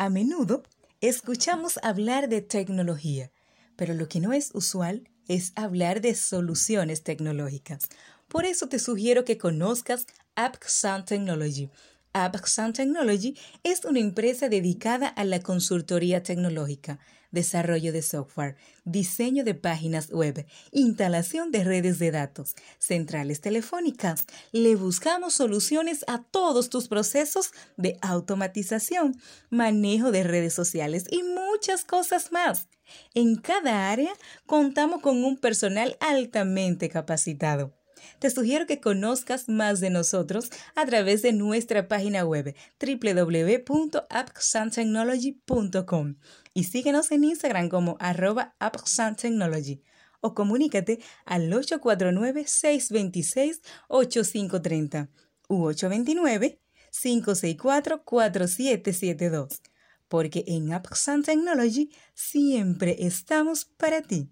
A menudo escuchamos hablar de tecnología, pero lo que no es usual es hablar de soluciones tecnológicas. Por eso te sugiero que conozcas AppSun Technology. AppSun Technology es una empresa dedicada a la consultoría tecnológica, desarrollo de software, diseño de páginas web, instalación de redes de datos, centrales telefónicas. Le buscamos soluciones a todos tus procesos de automatización, manejo de redes sociales y muchas cosas más. En cada área contamos con un personal altamente capacitado. Te sugiero que conozcas más de nosotros a través de nuestra página web www.appsuntechnology.com y síguenos en Instagram como arroba o comunícate al 849-626-8530 u 829-564-4772 porque en Appsun Technology siempre estamos para ti.